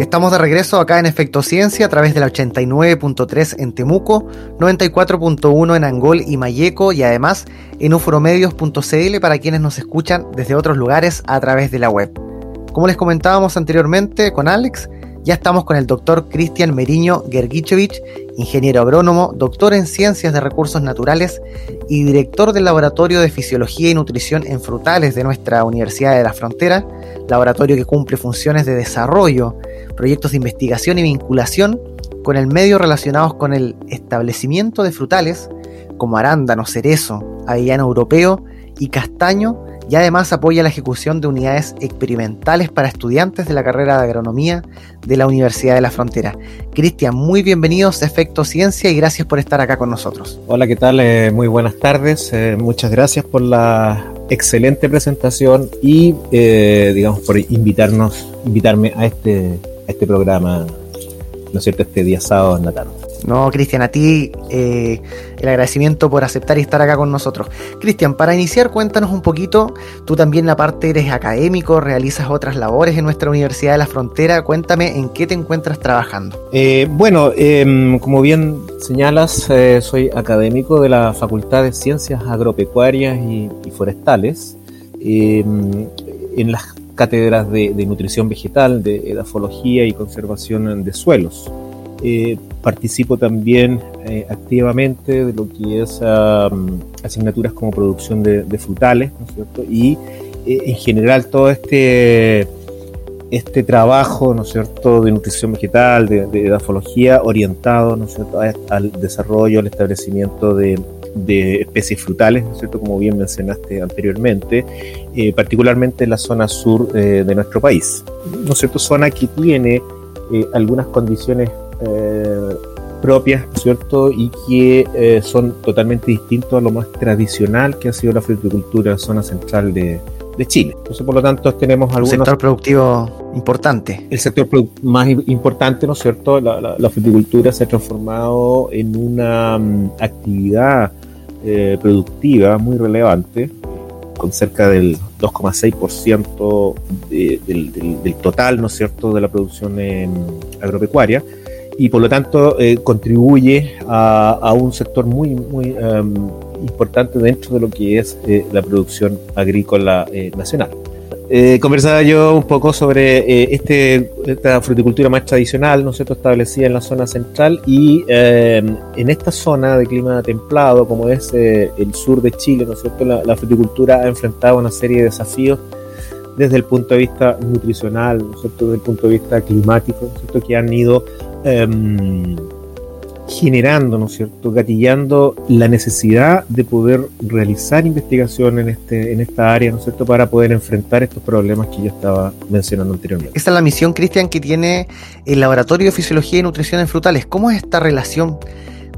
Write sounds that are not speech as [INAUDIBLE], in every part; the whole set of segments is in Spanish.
Estamos de regreso acá en Efecto Ciencia a través de la 89.3 en Temuco, 94.1 en Angol y Mayeco y además en ufromedios.cl para quienes nos escuchan desde otros lugares a través de la web. Como les comentábamos anteriormente con Alex, ya estamos con el doctor Cristian Meriño Gergichevich, ingeniero agrónomo, doctor en ciencias de recursos naturales y director del Laboratorio de Fisiología y Nutrición en Frutales de nuestra Universidad de la Frontera, laboratorio que cumple funciones de desarrollo, proyectos de investigación y vinculación con el medio relacionados con el establecimiento de frutales como arándano, cerezo, avellano europeo y castaño y además apoya la ejecución de unidades experimentales para estudiantes de la carrera de agronomía de la Universidad de la Frontera. Cristian, muy bienvenidos a Efecto Ciencia y gracias por estar acá con nosotros. Hola, ¿qué tal? Eh, muy buenas tardes. Eh, muchas gracias por la excelente presentación y, eh, digamos, por invitarnos, invitarme a este, este programa, ¿no es cierto?, este día sábado en la tarde. No, Cristian, a ti eh, el agradecimiento por aceptar y estar acá con nosotros. Cristian, para iniciar, cuéntanos un poquito, tú también aparte eres académico, realizas otras labores en nuestra Universidad de la Frontera, cuéntame en qué te encuentras trabajando. Eh, bueno, em, como bien señalas, eh, soy académico de la Facultad de Ciencias Agropecuarias y, Forestales, em, en las cátedras de, de nutrición vegetal, de edafología y conservación de suelos. Eh, participo también eh, activamente de lo que es asignaturas como producción de, frutales, ¿no es cierto? Y eh, en general todo este, este trabajo, ¿no es cierto?, de nutrición vegetal, de, de edafología, orientado, ¿no es cierto?, al desarrollo, al establecimiento de, especies frutales, ¿no es cierto?, como bien mencionaste anteriormente, particularmente en la zona sur de nuestro país, ¿no es cierto?, zona que tiene algunas condiciones eh, propias, ¿cierto? Y que eh, son totalmente distintos a lo más tradicional que ha sido la fruticultura en la zona central de, Chile. Entonces, por lo tanto, tenemos algunos... sector productivo importante. El sector más importante, ¿no es cierto? La, fruticultura se ha transformado en una mm, actividad eh, productiva muy relevante, con cerca del 2,6% del, del, total, ¿no es cierto?, de la producción agropecuaria y por lo tanto eh, contribuye a, un sector muy, muy em, importante dentro de lo que es eh, la producción agrícola eh, nacional. conversaba yo un poco sobre este, esta fruticultura más tradicional, ¿no es cierto?, establecida en la zona central y em, en esta zona de clima templado, como es el sur de Chile, ¿no es cierto?, la, la fruticultura ha enfrentado una serie de desafíos desde el punto de vista nutricional, ¿no es cierto? desde el punto de vista climático, ¿no es cierto? que han ido Em, generando, ¿no es cierto?, gatillando la necesidad de poder realizar investigación en, este, en esta área, ¿no es cierto?, para poder enfrentar estos problemas que yo estaba mencionando anteriormente. Esta es la misión, Cristian, que tiene el Laboratorio de Fisiología y Nutrición en Frutales. ¿Cómo es esta relación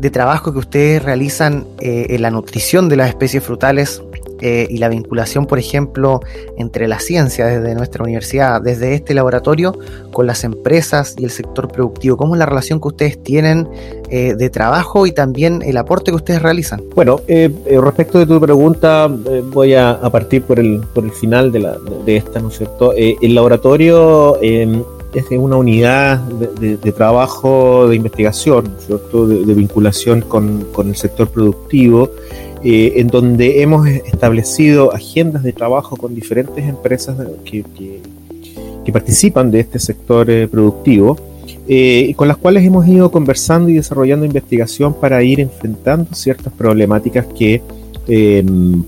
de trabajo que ustedes realizan eh, en la nutrición de las especies frutales eh, y la vinculación, por ejemplo, entre la ciencia desde nuestra universidad, desde este laboratorio, con las empresas y el sector productivo? ¿Cómo es la relación que ustedes tienen eh, de trabajo y también el aporte que ustedes realizan? Bueno, eh, respecto de tu pregunta, voy a, partir por el, por el final de, la, de esta, ¿no es cierto? el laboratorio es una unidad de, trabajo de investigación, ¿cierto? De, vinculación con, con, el sector productivo eh, en donde hemos establecido agendas de trabajo con diferentes empresas que, participan de este sector eh, productivo, eh, con las cuales hemos ido conversando y desarrollando investigación para ir enfrentando ciertas problemáticas que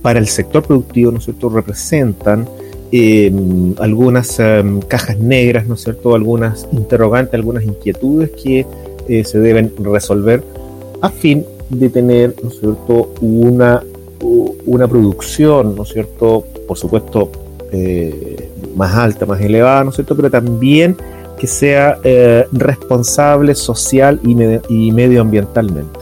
para el sector productivo ¿no cierto? representan algunas cajas negras, ¿no cierto? algunas interrogantes, algunas inquietudes que se deben resolver a fin de tener, ¿no cierto?, una, una producción, ¿no cierto?, por supuesto, eh, más alta, más elevada, ¿no es cierto?, pero también que sea eh, responsable social y, y medioambientalmente.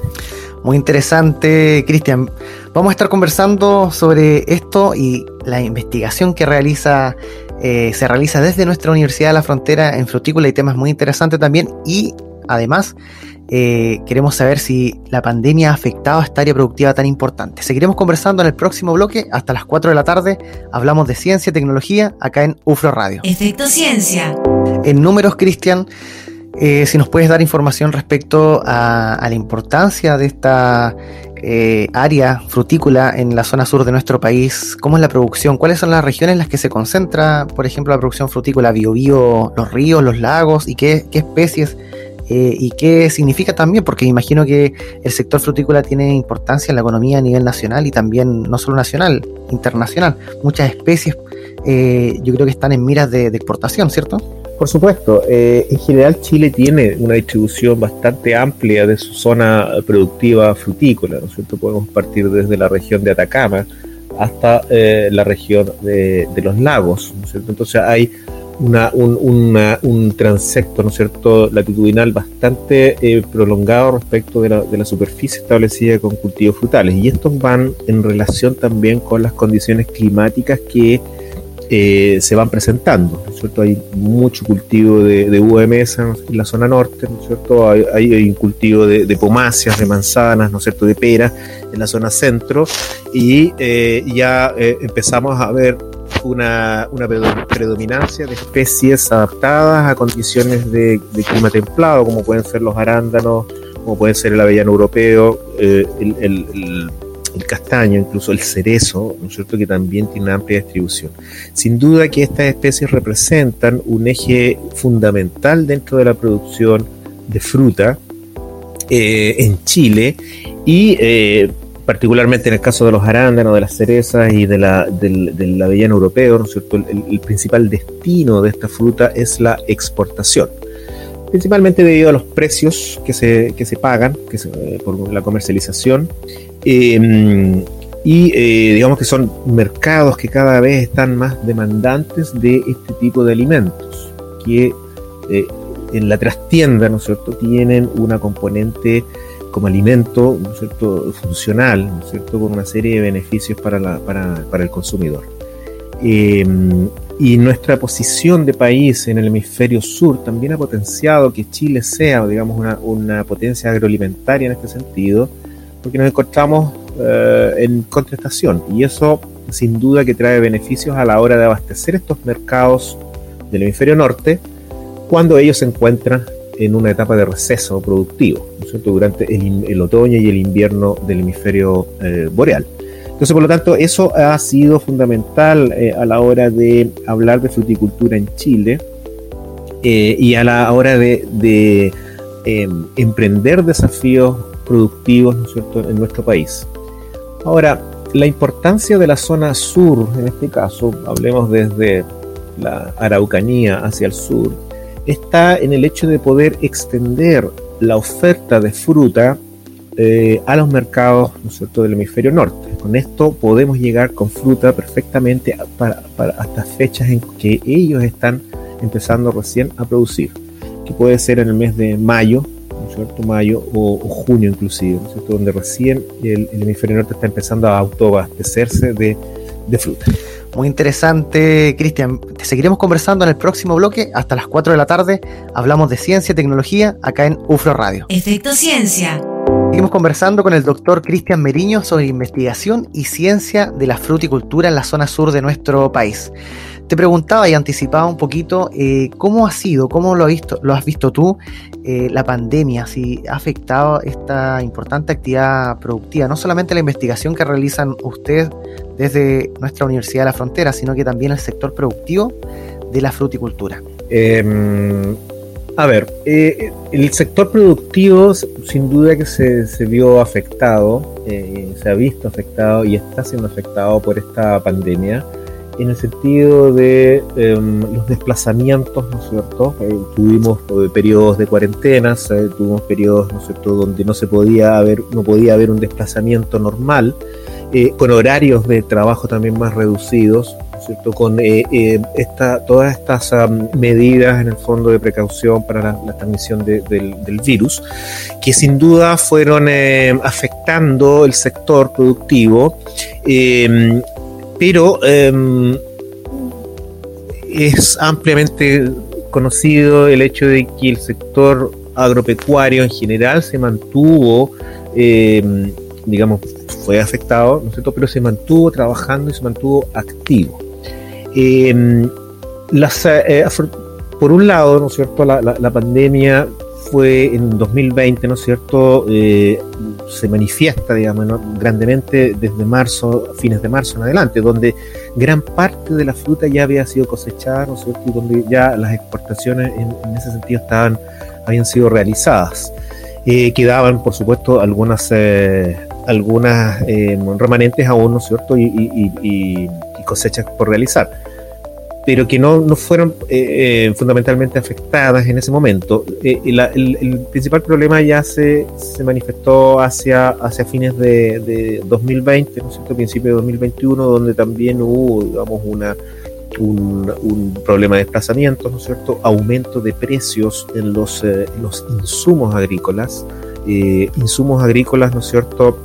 Muy interesante, Cristian. Vamos a estar conversando sobre esto y la investigación que realiza, eh, se realiza desde nuestra Universidad de la Frontera en frutícola y temas muy interesantes también. Y además, eh, queremos saber si la pandemia ha afectado a esta área productiva tan importante. Seguiremos conversando en el próximo bloque. Hasta las 4 de la tarde hablamos de ciencia y tecnología acá en UFRO Radio. Efecto Ciencia. En números, Cristian, eh, si nos puedes dar información respecto a, la importancia de esta eh, área frutícola en la zona sur de nuestro país, cómo es la producción, cuáles son las regiones en las que se concentra, por ejemplo, la producción frutícola, biobío, los ríos, los lagos y qué, especies eh, y qué significa también, porque imagino que el sector frutícola tiene importancia en la economía a nivel nacional y también no solo nacional, internacional. Muchas especies yo creo que están en miras de exportación, ¿cierto? Por supuesto, eh, en general Chile tiene una distribución bastante amplia de su zona productiva frutícola, ¿no es cierto? Podemos partir desde la región de Atacama hasta eh, la región de, los lagos, ¿no es cierto? Entonces hay una, un, transecto, ¿no es cierto?, latitudinal bastante eh, prolongado respecto de la, superficie establecida con cultivos frutales. Y estos van en relación también con las condiciones climáticas que eh, se van presentando, ¿no cierto? Hay mucho cultivo de, de UMS en la zona norte, ¿no es cierto? Hay, un cultivo de, de, pomáceas, de manzanas, ¿no es cierto? De pera en la zona centro y eh, ya empezamos a ver una, predominancia de especies adaptadas a condiciones de, clima templado, como pueden ser los arándanos, como puede ser el avellano europeo, el el castaño, incluso el cerezo, ¿no es cierto?, que también tiene una amplia distribución. Sin duda que estas especies representan un eje fundamental dentro de la producción de fruta eh, en Chile y eh, particularmente en el caso de los arándanos, de las cerezas y de la, del, avellano europeo, ¿no es cierto? El, principal destino de esta fruta es la exportación principalmente debido a los precios que se, que se pagan que por la comercialización Em, y eh, digamos que son mercados que cada vez están más demandantes de este tipo de alimentos, que eh, en la trastienda, ¿no es cierto?, tienen una componente como alimento, ¿no es cierto?, funcional, ¿no es cierto?, con una serie de beneficios para, la, para, para el consumidor. Em, y nuestra posición de país en el hemisferio sur también ha potenciado que Chile sea, digamos, una, una potencia agroalimentaria en este sentido, porque nos encontramos eh, en contrastación y eso sin duda que trae beneficios a la hora de abastecer estos mercados del hemisferio norte cuando ellos se encuentran en una etapa de receso productivo, durante el, otoño y el invierno del hemisferio eh, boreal. Entonces, por lo tanto, eso ha sido fundamental eh, a la hora de hablar de fruticultura en Chile y a la hora de, de em, emprender desafíos productivos ¿no es cierto? en nuestro país. Ahora, la importancia de la zona sur, en este caso, hablemos desde la Araucanía hacia el sur, está en el hecho de poder extender la oferta de fruta eh, a los mercados ¿no es cierto? del hemisferio norte. Con esto podemos llegar con fruta perfectamente para, hasta fechas en que ellos están empezando recién a producir, que puede ser en el mes de mayo, ¿cierto? Mayo o, junio inclusive, Donde recién el, hemisferio norte está empezando a autoabastecerse de, de fruta. Muy interesante, Cristian. Seguiremos conversando en el próximo bloque. Hasta las 4 de la tarde hablamos de ciencia y tecnología acá en UFRO Radio. Efecto Ciencia. Seguimos conversando con el doctor Cristian Meriño sobre investigación y ciencia de la fruticultura en la zona sur de nuestro país. Te preguntaba y anticipaba un poquito eh, cómo ha sido, cómo lo, visto, lo has visto tú eh, la pandemia, si ha afectado esta importante actividad productiva, no solamente la investigación que realizan ustedes desde nuestra Universidad de la Frontera, sino que también el sector productivo de la fruticultura. Em, a ver, eh, el sector productivo sin duda que se, se vio afectado, se ha visto afectado y está siendo afectado por esta pandemia en el sentido de em, los desplazamientos, ¿no es cierto? Eh, tuvimos eh, periodos de cuarentenas, eh, tuvimos periodos, ¿no es cierto?, donde no se podía haber, no podía haber un desplazamiento normal, con horarios de trabajo también más reducidos, cierto? Con eh, eh, esta, todas estas medidas en el fondo de precaución para la, transmisión del, virus, que sin duda fueron afectando el sector productivo, pero es ampliamente conocido el hecho de que el sector agropecuario en general se mantuvo, eh, digamos, fue afectado, ¿no? Pero se mantuvo trabajando y se mantuvo activo. Eh, las, eh, por un lado, ¿no es cierto? La, la, pandemia fue en 2020, ¿no es cierto? se manifiesta, digamos, grandemente desde marzo, fines de marzo en adelante, donde gran parte de la fruta ya había sido cosechada, ¿no es cierto? Y donde ya las exportaciones en, en ese sentido estaban habían sido realizadas. Eh, quedaban, por supuesto, algunas, eh, algunas eh, remanentes aún, ¿no es cierto?, y, cosechas por realizar, pero que no, no fueron fundamentalmente afectadas en ese momento. El, principal problema ya se, se manifestó hacia, hacia fines de, de 2020, ¿no cierto?, principio de 2021, donde también hubo, digamos, una un, problema de desplazamiento, ¿no cierto? Aumento de precios en los, eh, los insumos agrícolas, eh, insumos agrícolas, ¿no es cierto?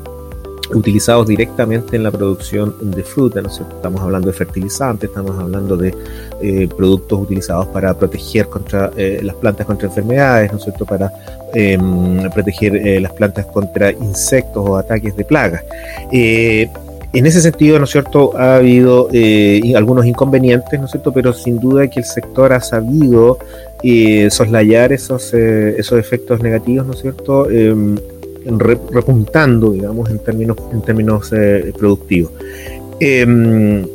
Utilizados directamente en la producción de fruta, ¿no cierto? Estamos hablando de fertilizantes, estamos hablando de eh, productos utilizados para proteger contra las plantas contra enfermedades, ¿no es cierto? Para em, proteger las plantas contra insectos o ataques de plagas en ese sentido, ¿no es cierto?, ha habido eh, algunos inconvenientes, ¿no es cierto?, pero sin duda que el sector ha sabido eh, soslayar esos, eh, esos efectos negativos, ¿no es cierto?, em, repuntando, digamos, en términos, en términos productivos. Em,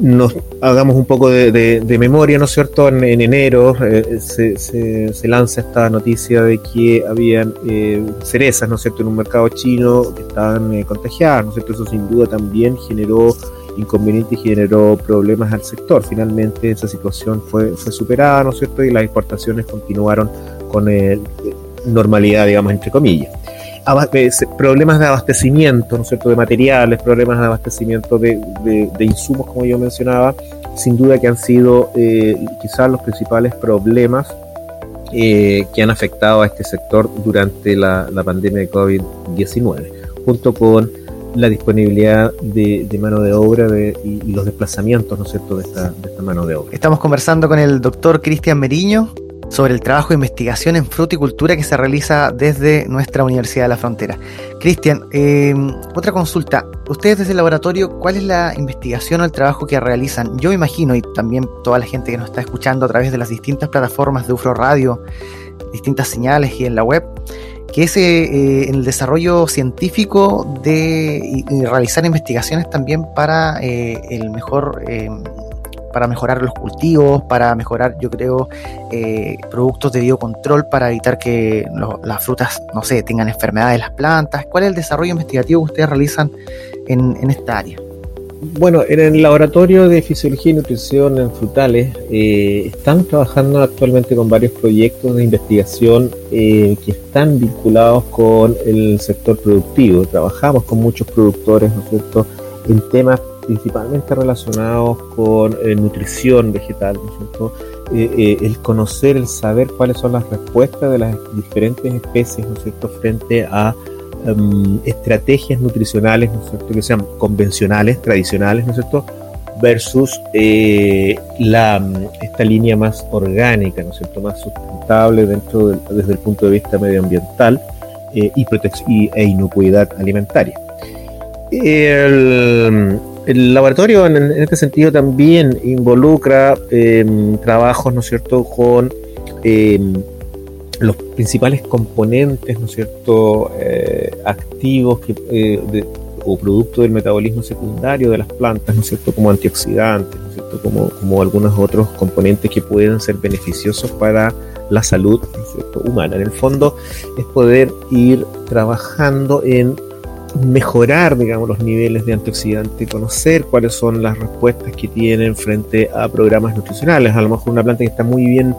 nos hagamos un poco de, memoria, ¿no es cierto? En, enero eh, se, lanza esta noticia de que habían eh, cerezas, ¿no es cierto?, en un mercado chino que estaban eh, contagiadas, ¿no es cierto? Eso sin duda también generó inconvenientes y generó problemas al sector. Finalmente esa situación fue, fue superada, ¿no es cierto? Y las exportaciones continuaron con normalidad, digamos, entre comillas problemas de abastecimiento, ¿no es cierto?, de materiales, problemas de abastecimiento de, insumos, como yo mencionaba, sin duda que han sido eh, quizás los principales problemas eh, que han afectado a este sector durante la, pandemia de COVID-19, junto con la disponibilidad de, mano de obra y, los desplazamientos, ¿no es cierto?, de esta, de esta mano de obra. Estamos conversando con el doctor Cristian Meriño, sobre el trabajo de investigación en fruticultura que se realiza desde nuestra Universidad de la Frontera. Cristian, em, otra consulta. Ustedes desde el laboratorio, ¿cuál es la investigación o el trabajo que realizan? Yo imagino, y también toda la gente que nos está escuchando a través de las distintas plataformas de UFRO Radio, distintas señales y en la web, que es eh, en el desarrollo científico de y, realizar investigaciones también para eh, el mejor em, para mejorar los cultivos, para mejorar, yo creo, eh, productos de biocontrol para evitar que las frutas, no sé, tengan enfermedades de las plantas. ¿Cuál es el desarrollo investigativo que ustedes realizan en, esta área? Bueno, en el laboratorio de fisiología y nutrición en frutales eh, están trabajando actualmente con varios proyectos de investigación eh, que están vinculados con el sector productivo. Trabajamos con muchos productores, ¿no es cierto?, en temas principalmente relacionados con eh, nutrición vegetal, ¿no eh, eh, el conocer, el saber cuáles son las respuestas de las diferentes especies, ¿no es cierto?, frente a em, estrategias nutricionales, ¿no es cierto?, que sean convencionales, tradicionales, ¿no es cierto?, versus la, esta línea más orgánica, ¿no es cierto?, más sustentable dentro desde el punto de vista medioambiental y, y, e inocuidad alimentaria. El, el laboratorio en, este sentido también involucra em, trabajos, ¿no es cierto?, con em, los principales componentes, ¿no es cierto?, eh, activos que, eh, o producto del metabolismo secundario de las plantas, ¿no es cierto?, como antioxidantes, ¿no es cierto?, como, como algunos otros componentes que pueden ser beneficiosos para la salud humana. En el fondo es poder ir trabajando en mejorar, digamos, los niveles de antioxidante, conocer cuáles son las respuestas que tienen frente a programas nutricionales. A lo mejor una planta que está muy bien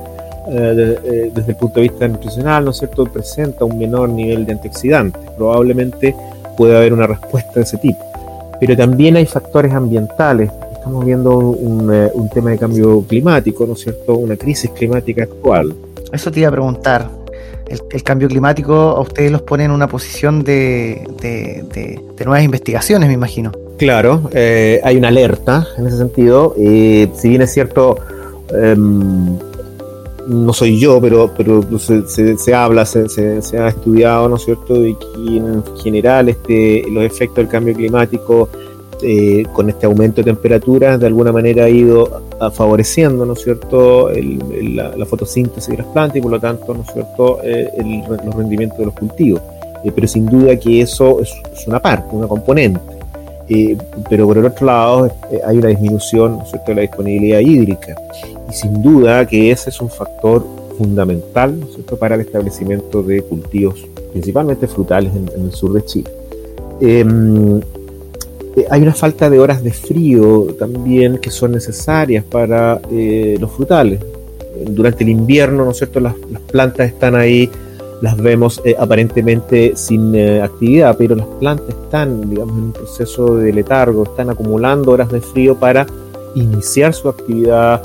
eh, eh, desde el punto de vista nutricional, ¿no es cierto?, presenta un menor nivel de antioxidantes. Probablemente puede haber una respuesta de ese tipo. Pero también hay factores ambientales. estamos viendo un, eh, un, tema de cambio climático, ¿no es cierto? Una crisis climática actual. Eso te iba a preguntar. El, cambio climático a ustedes los pone en una posición de, de, nuevas investigaciones, me imagino. Claro, eh, hay una alerta en ese sentido. Si bien es cierto, em, no soy yo, pero, pero se, se, habla, se, se, ha estudiado, ¿no es cierto?, de que en general este, los efectos del cambio climático eh, con este aumento de temperaturas de alguna manera ha ido favoreciendo, ¿no es cierto?, la, fotosíntesis de las plantas y por lo tanto, ¿no es cierto?, eh, los rendimientos de los cultivos. Eh, pero sin duda que eso es, una parte, una componente. pero por el otro lado hay una disminución, ¿no es cierto?, de la disponibilidad hídrica y sin duda que ese es un factor fundamental para el establecimiento de cultivos, principalmente frutales en, el sur de Chile. Eh, hay una falta de horas de frío también que son necesarias para eh, los frutales. Durante el invierno, ¿no es cierto?, las, plantas están ahí, las vemos eh, aparentemente sin actividad, pero las plantas están, digamos, en un proceso de letargo, están acumulando horas de frío para iniciar su actividad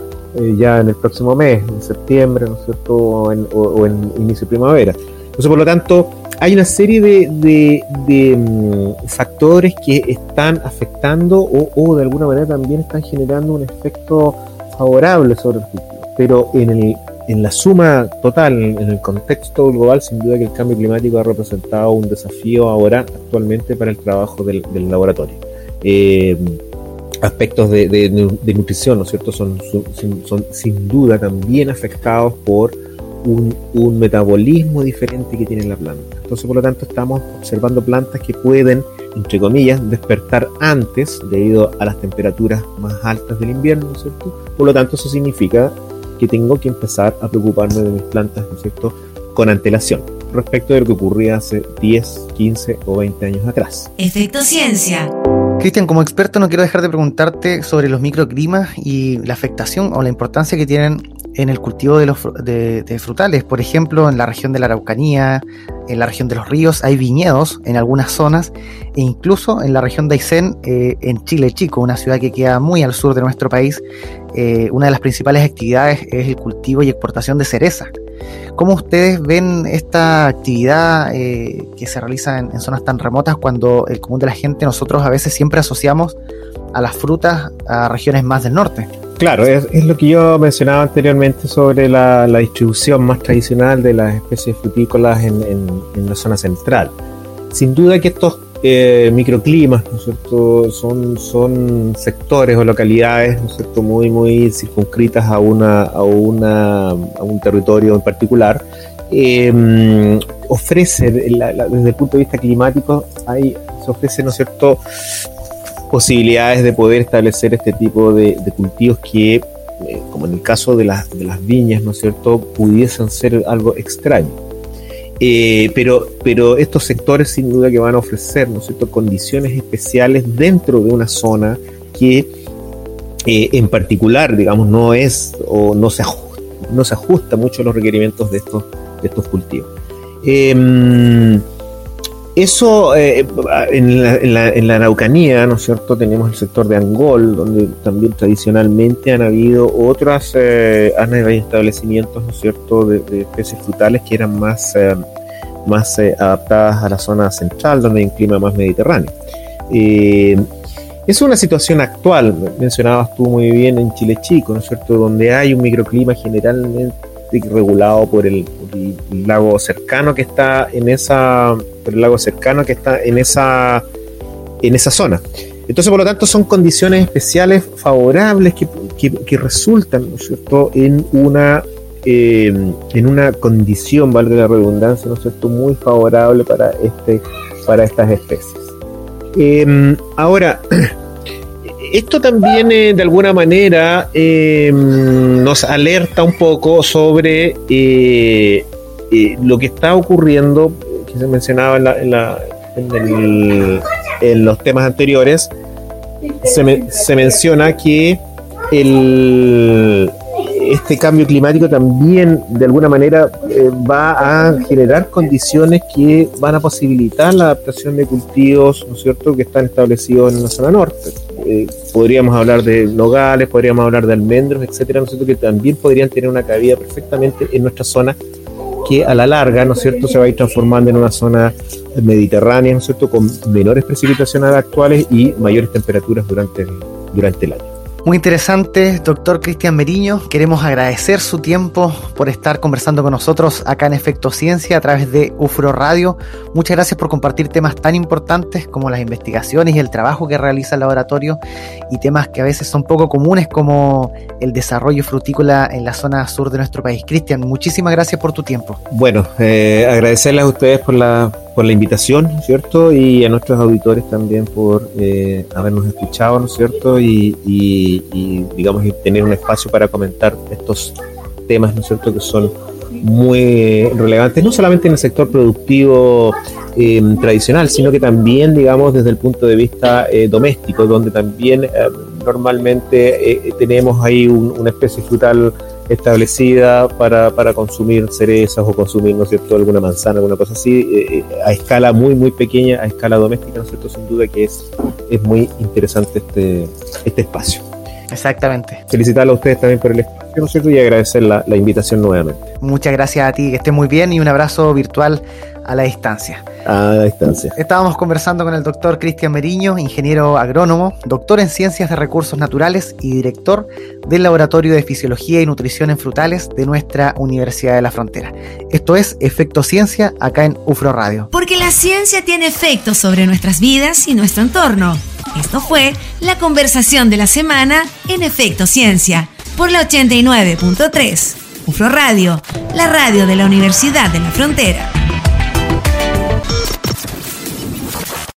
ya en el próximo mes, en septiembre, ¿no es cierto? O en, inicio de primavera. Entonces, por lo tanto, hay una serie de, mm, factores que están afectando o, de alguna manera también están generando un efecto favorable sobre el cultivo. Pero en, el, en la suma total, en el contexto global, sin duda que el cambio climático ha representado un desafío ahora actualmente para el trabajo del, laboratorio. Eh, aspectos de, nutrición, ¿no es cierto?, son, sin duda también afectados por un, metabolismo diferente que tiene la planta. Entonces, por lo tanto, estamos observando plantas que pueden, entre comillas, despertar antes debido a las temperaturas más altas del invierno, ¿no es cierto? Por lo tanto, eso significa que tengo que empezar a preocuparme de mis plantas, ¿no es cierto?, con antelación respecto de lo que ocurría hace 10, 15 o 20 años atrás. Efecto Ciencia. Cristian, como experto no quiero dejar de preguntarte sobre los microclimas y la afectación o la importancia que tienen en el cultivo de los de, frutales. Por ejemplo, en la región de la Araucanía, en la región de los ríos, hay viñedos en algunas zonas e incluso en la región de Aysén, eh, en Chile Chico, una ciudad que queda muy al sur de nuestro país, eh, una de las principales actividades es el cultivo y exportación de cereza. ¿Cómo ustedes ven esta actividad eh, que se realiza en, zonas tan remotas cuando el común de la gente, nosotros a veces siempre asociamos a las frutas a regiones más del norte? Claro, es, lo que yo mencionaba anteriormente sobre la, distribución más tradicional de las especies frutícolas en, la zona central. Sin duda que estos eh, microclimas, ¿no es cierto? Son, sectores o localidades, ¿no es cierto? Muy, muy circunscritas a, una, a, un territorio en particular. Eh, ofrece, desde el punto de vista climático, hay, se ofrece, ¿no es cierto?, posibilidades de poder establecer este tipo de, cultivos que, eh, como en el caso de las, viñas, ¿no es cierto?, pudiesen ser algo extraño. Eh, pero, estos sectores sin duda que van a ofrecer ¿no condiciones especiales dentro de una zona que eh, en particular, digamos, no es o no se ajusta, no se ajusta mucho a los requerimientos de estos, de estos cultivos. Em, eso eh, en, la, Araucanía, ¿no es cierto? Tenemos el sector de Angol, donde también tradicionalmente han habido otras, han establecimientos, ¿no es cierto?, de, especies frutales que eran más más eh, adaptadas a la zona central, donde hay un clima más mediterráneo. Eh, es una situación actual, mencionabas tú muy bien en Chile Chico, ¿no es cierto?, donde hay un microclima generalmente regulado por el, lago cercano que está en esa, por el lago cercano que está en esa, en esa zona. Entonces, por lo tanto, son condiciones especiales favorables que, que resultan, ¿no es cierto?, en una eh, en una condición, valga la redundancia, ¿no es cierto?, muy favorable para, este, para estas especies. Em, ahora, [CLEARS THROAT] esto también eh, de alguna manera em, nos alerta un poco sobre eh, lo que está ocurriendo, que se mencionaba en, en, los temas anteriores, se, se menciona que este cambio climático también de alguna manera eh, va a generar condiciones que van a posibilitar la adaptación de cultivos, ¿no es cierto?, que están establecidos en la zona norte. Eh, podríamos hablar de nogales, podríamos hablar de almendros, etcétera, ¿no es cierto? que también podrían tener una cabida perfectamente en nuestra zona que a la larga, ¿no es cierto?, se va a ir transformando en una zona mediterránea, ¿no es cierto?, con menores precipitaciones actuales y mayores temperaturas durante durante el año. Muy interesante, doctor Cristian Meriño. Queremos agradecer su tiempo por estar conversando con nosotros acá en Efecto Ciencia a través de UFRO Radio. Muchas gracias por compartir temas tan importantes como las investigaciones y el trabajo que realiza el laboratorio y temas que a veces son poco comunes como el desarrollo frutícola en la zona sur de nuestro país. Cristian, muchísimas gracias por tu tiempo. Bueno, eh, agradecerles a ustedes por la por la invitación, ¿cierto? Y a nuestros auditores también por eh, habernos escuchado, ¿no es cierto? Y, digamos, tener un espacio para comentar estos temas, ¿no es cierto?, que son muy relevantes, no solamente en el sector productivo em, tradicional, sino que también, digamos, desde el punto de vista eh, doméstico, donde también eh, normalmente tenemos ahí una especie frutal establecida para, para, consumir cerezas o consumir, ¿no es cierto?, alguna manzana, alguna cosa así, eh, eh, a escala muy, muy pequeña, a escala doméstica, ¿no es cierto?, sin duda que es, es muy interesante este, este espacio. Exactamente. Felicitarle a ustedes también por el espacio, ¿no es cierto?, y agradecer la, la invitación nuevamente. Muchas gracias a ti, que estés muy bien y un abrazo virtual a la distancia. A la distancia. Estábamos conversando con el doctor Cristian Meriño, ingeniero agrónomo, doctor en ciencias de recursos naturales y director del Laboratorio de Fisiología y Nutrición en Frutales de nuestra Universidad de la Frontera. Esto es Efecto Ciencia acá en UFRO Radio. Porque la ciencia tiene efectos sobre nuestras vidas y nuestro entorno. Esto fue la conversación de la semana en Efecto Ciencia por la 89.3. UFRO Radio, la radio de la Universidad de la Frontera.